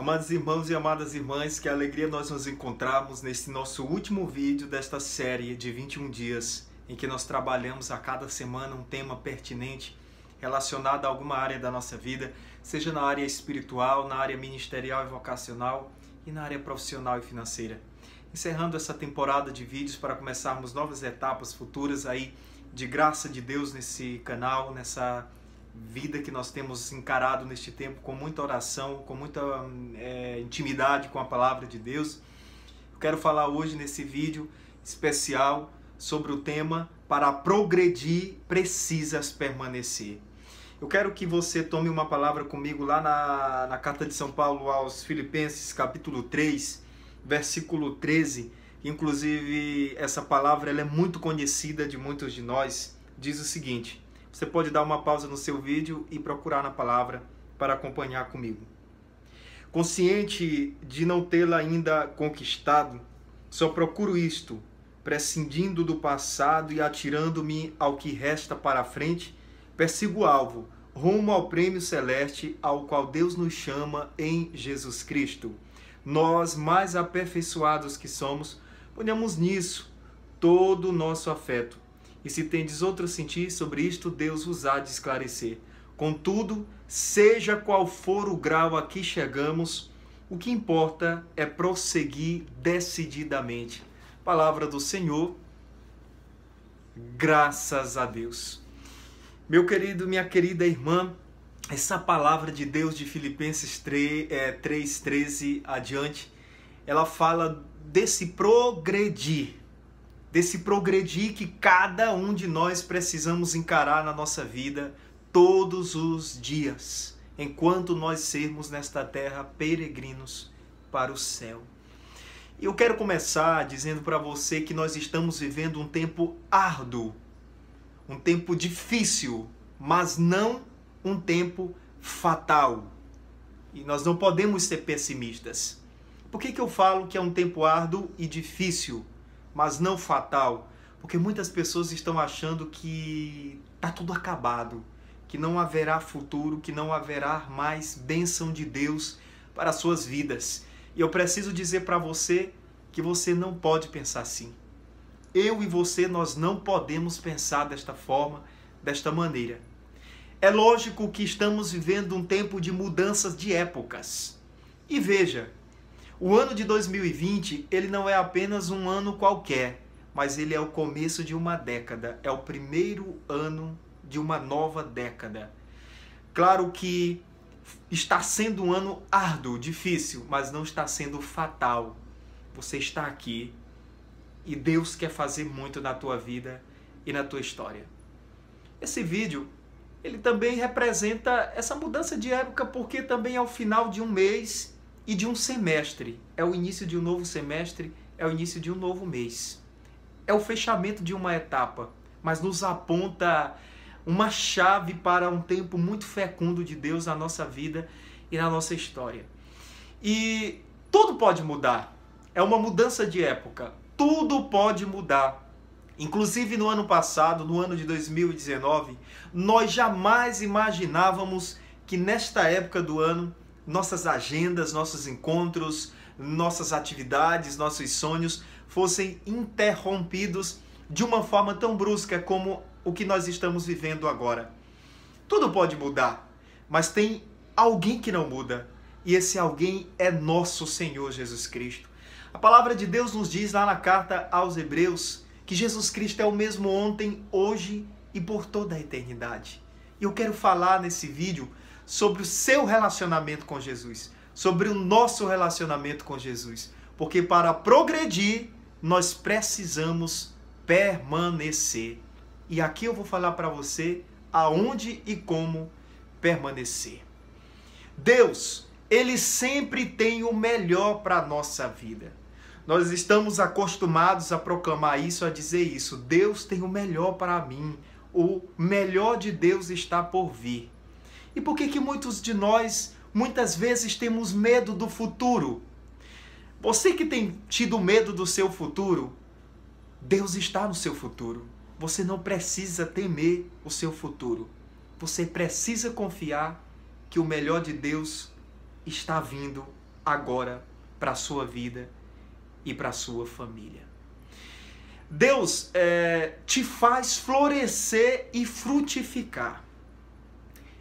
Amados irmãos e amadas irmãs, que alegria nós nos encontrarmos nesse nosso último vídeo desta série de 21 dias, em que nós trabalhamos a cada semana um tema pertinente relacionado a alguma área da nossa vida, seja na área espiritual, na área ministerial e vocacional e na área profissional e financeira. Encerrando essa temporada de vídeos para começarmos novas etapas futuras aí de graça de Deus nesse canal, nessa vida que nós temos encarado neste tempo com muita oração, com muita é, intimidade com a palavra de Deus. Eu quero falar hoje nesse vídeo especial sobre o tema para progredir precisas permanecer. Eu quero que você tome uma palavra comigo lá na, na carta de São Paulo aos Filipenses, capítulo 3, versículo 13. Inclusive, essa palavra ela é muito conhecida de muitos de nós. Diz o seguinte: você pode dar uma pausa no seu vídeo e procurar na palavra para acompanhar comigo. Consciente de não tê-la ainda conquistado, só procuro isto, prescindindo do passado e atirando-me ao que resta para a frente, persigo o alvo, rumo ao prêmio celeste ao qual Deus nos chama em Jesus Cristo. Nós, mais aperfeiçoados que somos, ponhamos nisso todo o nosso afeto e se tendes outro sentir sobre isto, Deus vos há de esclarecer. Contudo, seja qual for o grau a que chegamos, o que importa é prosseguir decididamente. Palavra do Senhor, graças a Deus. Meu querido, minha querida irmã, essa palavra de Deus de Filipenses 3, é, 3 13 adiante, ela fala desse progredir desse progredir que cada um de nós precisamos encarar na nossa vida todos os dias, enquanto nós sermos nesta terra peregrinos para o céu. Eu quero começar dizendo para você que nós estamos vivendo um tempo árduo, um tempo difícil, mas não um tempo fatal. E nós não podemos ser pessimistas. Por que, que eu falo que é um tempo árduo e difícil? Mas não fatal, porque muitas pessoas estão achando que está tudo acabado, que não haverá futuro, que não haverá mais bênção de Deus para as suas vidas. E eu preciso dizer para você que você não pode pensar assim. Eu e você, nós não podemos pensar desta forma, desta maneira. É lógico que estamos vivendo um tempo de mudanças de épocas. E veja, o ano de 2020, ele não é apenas um ano qualquer, mas ele é o começo de uma década, é o primeiro ano de uma nova década. Claro que está sendo um ano árduo, difícil, mas não está sendo fatal. Você está aqui e Deus quer fazer muito na tua vida e na tua história. Esse vídeo, ele também representa essa mudança de época porque também é o final de um mês e de um semestre. É o início de um novo semestre, é o início de um novo mês. É o fechamento de uma etapa, mas nos aponta uma chave para um tempo muito fecundo de Deus na nossa vida e na nossa história. E tudo pode mudar. É uma mudança de época. Tudo pode mudar. Inclusive no ano passado, no ano de 2019, nós jamais imaginávamos que nesta época do ano nossas agendas, nossos encontros, nossas atividades, nossos sonhos fossem interrompidos de uma forma tão brusca como o que nós estamos vivendo agora. Tudo pode mudar, mas tem alguém que não muda, e esse alguém é nosso Senhor Jesus Cristo. A palavra de Deus nos diz lá na carta aos Hebreus que Jesus Cristo é o mesmo ontem, hoje e por toda a eternidade. E eu quero falar nesse vídeo sobre o seu relacionamento com Jesus, sobre o nosso relacionamento com Jesus. Porque para progredir, nós precisamos permanecer. E aqui eu vou falar para você aonde e como permanecer. Deus, ele sempre tem o melhor para a nossa vida. Nós estamos acostumados a proclamar isso, a dizer isso. Deus tem o melhor para mim. O melhor de Deus está por vir. E por que que muitos de nós muitas vezes temos medo do futuro? Você que tem tido medo do seu futuro, Deus está no seu futuro. Você não precisa temer o seu futuro. Você precisa confiar que o melhor de Deus está vindo agora para a sua vida e para a sua família. Deus é, te faz florescer e frutificar.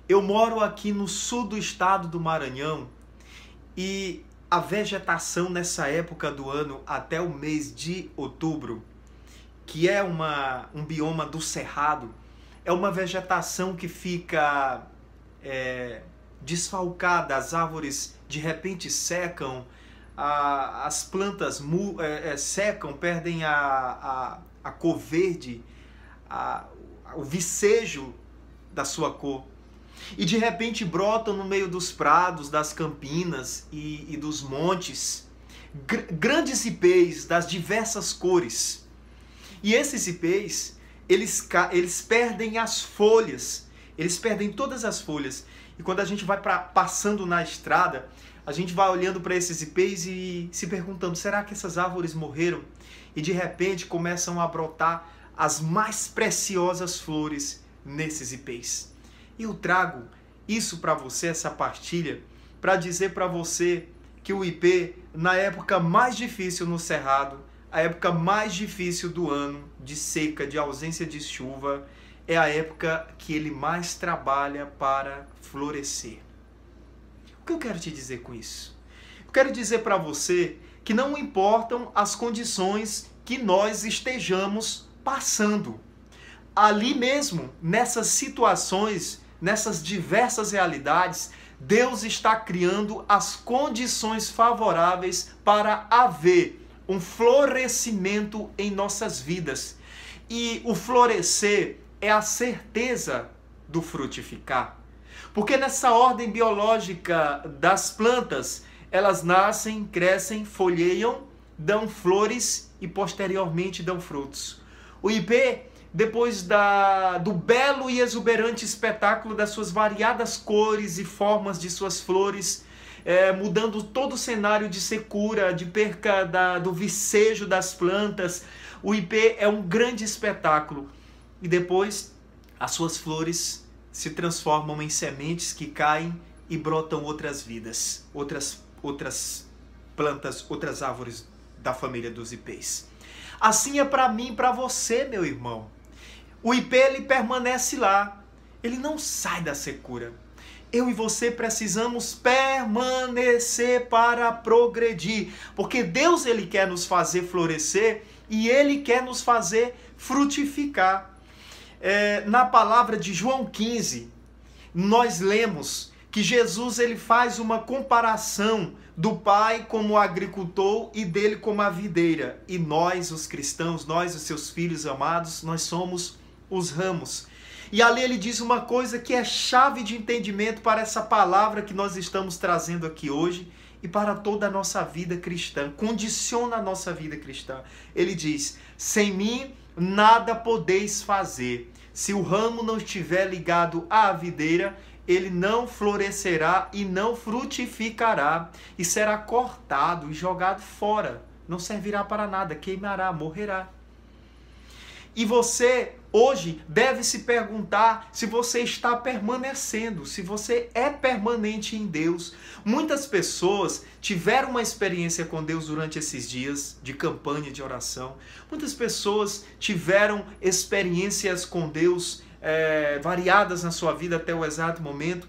Eu moro aqui no sul do estado do Maranhão e a vegetação nessa época do ano até o mês de outubro, que é uma, um bioma do cerrado, é uma vegetação que fica é, desfalcada, as árvores de repente secam, a, as plantas mu, é, é, secam, perdem a, a, a cor verde, a, o vicejo da sua cor. E de repente brotam no meio dos prados, das campinas e, e dos montes gr grandes ipês das diversas cores. E esses ipês, eles, eles perdem as folhas, eles perdem todas as folhas. E quando a gente vai pra, passando na estrada, a gente vai olhando para esses ipês e se perguntando: será que essas árvores morreram? E de repente começam a brotar as mais preciosas flores nesses ipês. Eu trago isso para você, essa partilha, para dizer para você que o IP, na época mais difícil no Cerrado, a época mais difícil do ano, de seca, de ausência de chuva, é a época que ele mais trabalha para florescer. O que eu quero te dizer com isso? Eu quero dizer para você que não importam as condições que nós estejamos passando. Ali mesmo, nessas situações nessas diversas realidades, Deus está criando as condições favoráveis para haver um florescimento em nossas vidas. E o florescer é a certeza do frutificar. Porque nessa ordem biológica das plantas, elas nascem, crescem, folheiam, dão flores e posteriormente dão frutos. O IP depois da, do belo e exuberante espetáculo das suas variadas cores e formas de suas flores, é, mudando todo o cenário de secura, de perca da, do vicejo das plantas. O IP é um grande espetáculo. E depois as suas flores se transformam em sementes que caem e brotam outras vidas, outras, outras plantas, outras árvores da família dos ipês. Assim é para mim para você, meu irmão. O IP ele permanece lá. Ele não sai da secura. Eu e você precisamos permanecer para progredir, porque Deus ele quer nos fazer florescer e ele quer nos fazer frutificar. É, na palavra de João 15, nós lemos que Jesus ele faz uma comparação do pai como agricultor e dele como a videira. E nós, os cristãos, nós, os seus filhos amados, nós somos os ramos. E ali ele diz uma coisa que é chave de entendimento para essa palavra que nós estamos trazendo aqui hoje e para toda a nossa vida cristã, condiciona a nossa vida cristã. Ele diz: Sem mim nada podeis fazer. Se o ramo não estiver ligado à videira, ele não florescerá e não frutificará, e será cortado e jogado fora. Não servirá para nada, queimará, morrerá. E você hoje deve se perguntar se você está permanecendo, se você é permanente em Deus. Muitas pessoas tiveram uma experiência com Deus durante esses dias de campanha de oração. Muitas pessoas tiveram experiências com Deus é, variadas na sua vida até o exato momento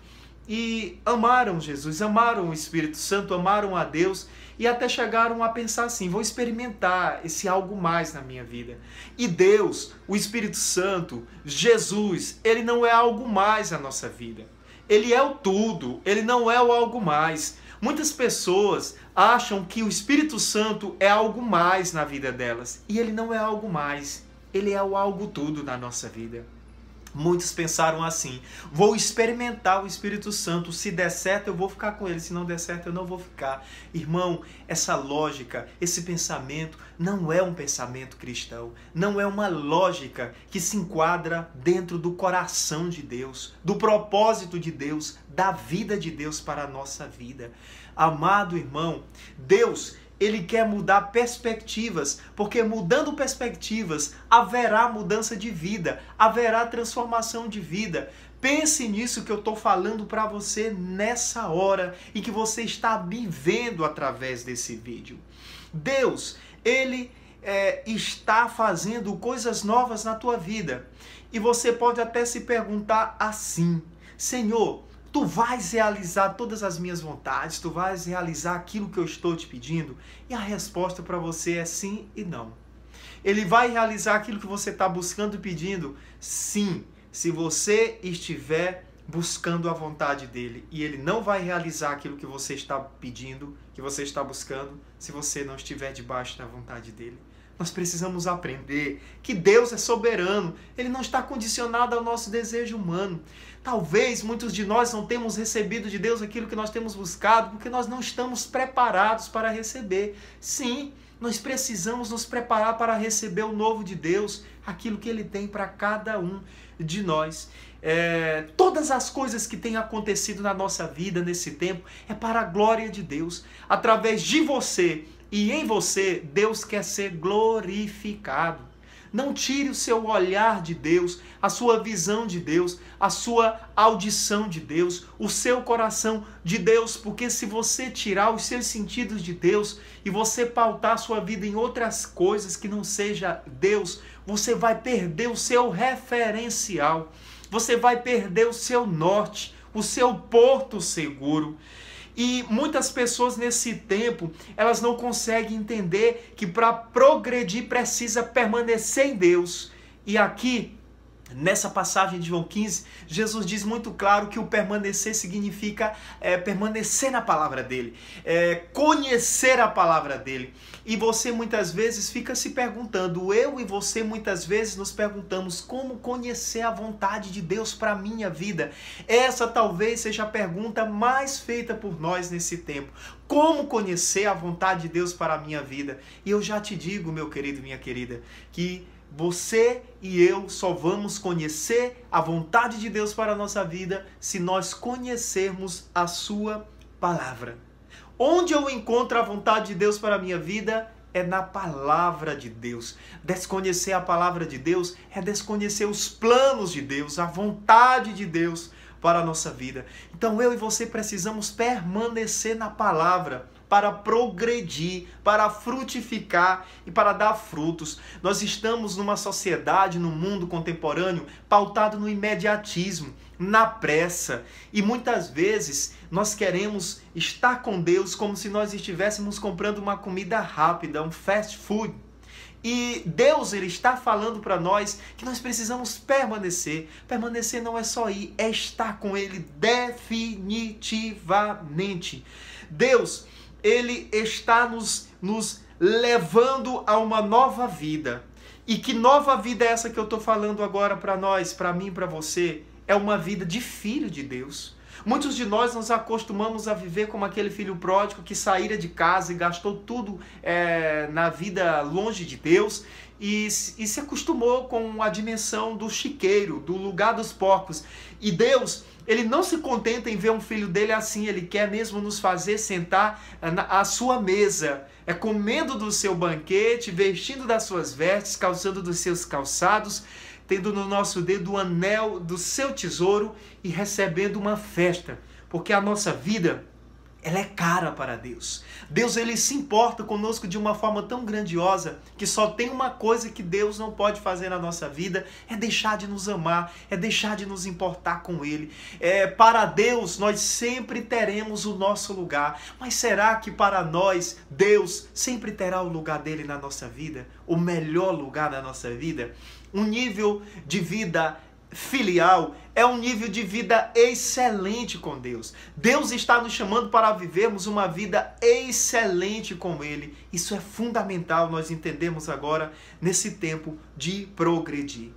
e amaram Jesus, amaram o Espírito Santo, amaram a Deus e até chegaram a pensar assim: vou experimentar esse algo mais na minha vida. E Deus, o Espírito Santo, Jesus, ele não é algo mais na nossa vida. Ele é o tudo, ele não é o algo mais. Muitas pessoas acham que o Espírito Santo é algo mais na vida delas, e ele não é algo mais. Ele é o algo tudo na nossa vida. Muitos pensaram assim: vou experimentar o Espírito Santo. Se der certo, eu vou ficar com ele. Se não der certo, eu não vou ficar. Irmão, essa lógica, esse pensamento, não é um pensamento cristão. Não é uma lógica que se enquadra dentro do coração de Deus, do propósito de Deus, da vida de Deus para a nossa vida. Amado irmão, Deus ele quer mudar perspectivas, porque mudando perspectivas haverá mudança de vida, haverá transformação de vida. Pense nisso que eu estou falando para você nessa hora e que você está vivendo através desse vídeo. Deus, Ele é, está fazendo coisas novas na tua vida. E você pode até se perguntar assim: Senhor, tu vais realizar todas as minhas vontades, tu vais realizar aquilo que eu estou te pedindo? E a resposta para você é sim e não. Ele vai realizar aquilo que você está buscando e pedindo? Sim, se você estiver buscando a vontade dele. E ele não vai realizar aquilo que você está pedindo, que você está buscando, se você não estiver debaixo da vontade dele. Nós precisamos aprender que Deus é soberano, ele não está condicionado ao nosso desejo humano. Talvez muitos de nós não temos recebido de Deus aquilo que nós temos buscado porque nós não estamos preparados para receber. Sim, nós precisamos nos preparar para receber o novo de Deus, aquilo que ele tem para cada um de nós. É, todas as coisas que têm acontecido na nossa vida nesse tempo é para a glória de Deus. Através de você e em você, Deus quer ser glorificado. Não tire o seu olhar de Deus, a sua visão de Deus, a sua audição de Deus, o seu coração de Deus, porque se você tirar os seus sentidos de Deus e você pautar sua vida em outras coisas que não seja Deus, você vai perder o seu referencial, você vai perder o seu norte, o seu porto seguro. E muitas pessoas nesse tempo, elas não conseguem entender que para progredir precisa permanecer em Deus. E aqui Nessa passagem de João 15, Jesus diz muito claro que o permanecer significa é, permanecer na palavra dele, é, conhecer a palavra dele. E você muitas vezes fica se perguntando, eu e você muitas vezes nos perguntamos como conhecer a vontade de Deus para minha vida. Essa talvez seja a pergunta mais feita por nós nesse tempo. Como conhecer a vontade de Deus para a minha vida? E eu já te digo, meu querido, minha querida, que você e eu só vamos conhecer a vontade de Deus para a nossa vida se nós conhecermos a Sua palavra. Onde eu encontro a vontade de Deus para a minha vida é na palavra de Deus. Desconhecer a palavra de Deus é desconhecer os planos de Deus, a vontade de Deus para a nossa vida. Então eu e você precisamos permanecer na palavra para progredir, para frutificar e para dar frutos. Nós estamos numa sociedade, no mundo contemporâneo, pautado no imediatismo, na pressa, e muitas vezes nós queremos estar com Deus como se nós estivéssemos comprando uma comida rápida, um fast food. E Deus ele está falando para nós que nós precisamos permanecer. Permanecer não é só ir, é estar com ele definitivamente. Deus, ele está nos, nos levando a uma nova vida. E que nova vida é essa que eu estou falando agora para nós, para mim, para você? É uma vida de filho de Deus. Muitos de nós nos acostumamos a viver como aquele filho pródigo que saíra de casa e gastou tudo é, na vida longe de Deus e, e se acostumou com a dimensão do chiqueiro, do lugar dos porcos. E Deus, ele não se contenta em ver um filho dele assim, ele quer mesmo nos fazer sentar à sua mesa, é comendo do seu banquete, vestindo das suas vestes, calçando dos seus calçados, tendo no nosso dedo o anel do seu tesouro e recebendo uma festa, porque a nossa vida ela é cara para Deus. Deus ele se importa conosco de uma forma tão grandiosa que só tem uma coisa que Deus não pode fazer na nossa vida é deixar de nos amar, é deixar de nos importar com Ele. É, para Deus nós sempre teremos o nosso lugar, mas será que para nós Deus sempre terá o lugar dele na nossa vida, o melhor lugar na nossa vida? Um nível de vida filial é um nível de vida excelente com Deus. Deus está nos chamando para vivermos uma vida excelente com Ele. Isso é fundamental nós entendemos agora nesse tempo de progredir.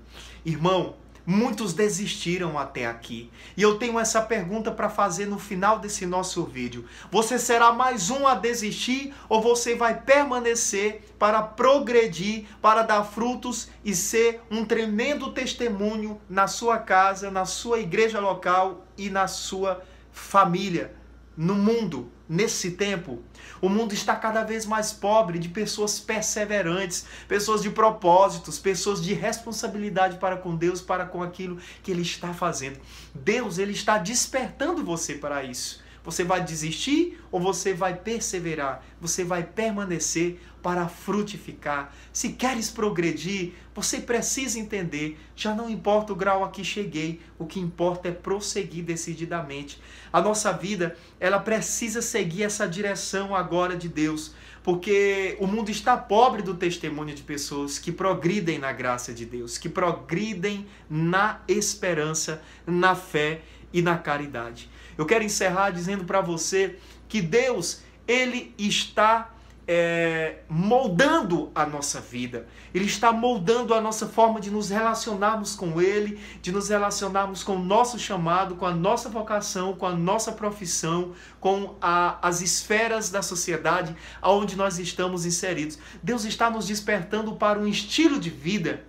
Irmão, Muitos desistiram até aqui. E eu tenho essa pergunta para fazer no final desse nosso vídeo. Você será mais um a desistir ou você vai permanecer para progredir, para dar frutos e ser um tremendo testemunho na sua casa, na sua igreja local e na sua família, no mundo? Nesse tempo. O mundo está cada vez mais pobre de pessoas perseverantes, pessoas de propósitos, pessoas de responsabilidade para com Deus, para com aquilo que ele está fazendo. Deus, ele está despertando você para isso. Você vai desistir ou você vai perseverar? Você vai permanecer para frutificar. Se queres progredir, você precisa entender, já não importa o grau a que cheguei, o que importa é prosseguir decididamente. A nossa vida, ela precisa seguir essa direção agora de Deus, porque o mundo está pobre do testemunho de pessoas que progridem na graça de Deus, que progridem na esperança, na fé e na caridade. Eu quero encerrar dizendo para você que Deus, Ele está é, moldando a nossa vida. Ele está moldando a nossa forma de nos relacionarmos com Ele, de nos relacionarmos com o nosso chamado, com a nossa vocação, com a nossa profissão, com a, as esferas da sociedade aonde nós estamos inseridos. Deus está nos despertando para um estilo de vida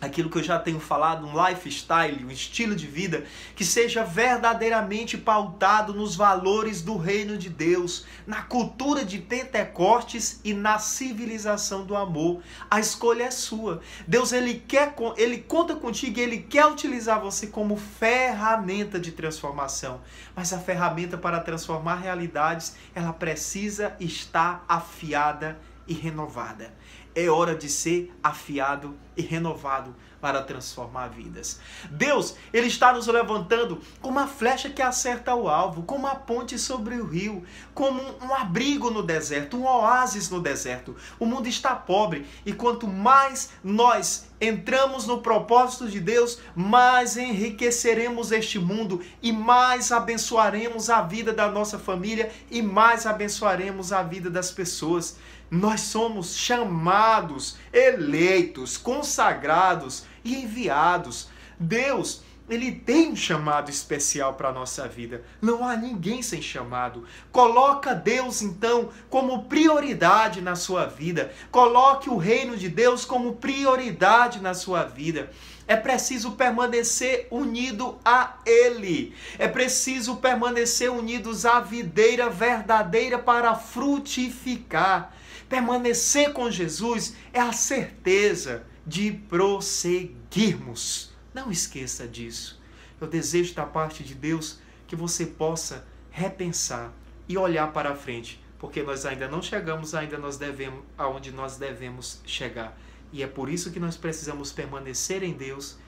aquilo que eu já tenho falado, um lifestyle, um estilo de vida que seja verdadeiramente pautado nos valores do reino de Deus, na cultura de Pentecostes e na civilização do amor. A escolha é sua. Deus ele quer ele conta contigo, ele quer utilizar você como ferramenta de transformação. Mas a ferramenta para transformar realidades, ela precisa estar afiada e renovada. É hora de ser afiado e renovado para transformar vidas. Deus, Ele está nos levantando como uma flecha que acerta o alvo, como uma ponte sobre o rio, como um abrigo no deserto, um oásis no deserto. O mundo está pobre e quanto mais nós entramos no propósito de Deus, mais enriqueceremos este mundo e mais abençoaremos a vida da nossa família e mais abençoaremos a vida das pessoas. Nós somos chamados, eleitos, consagrados e enviados. Deus, ele tem um chamado especial para a nossa vida. Não há ninguém sem chamado. Coloca Deus, então, como prioridade na sua vida. Coloque o reino de Deus como prioridade na sua vida. É preciso permanecer unido a Ele. É preciso permanecer unidos à videira verdadeira para frutificar. Permanecer com Jesus é a certeza de prosseguirmos. Não esqueça disso. Eu desejo da parte de Deus que você possa repensar e olhar para frente, porque nós ainda não chegamos, ainda nós devemos aonde nós devemos chegar. E é por isso que nós precisamos permanecer em Deus,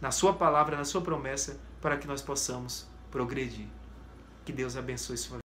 na sua palavra, na sua promessa, para que nós possamos progredir. Que Deus abençoe sua vida.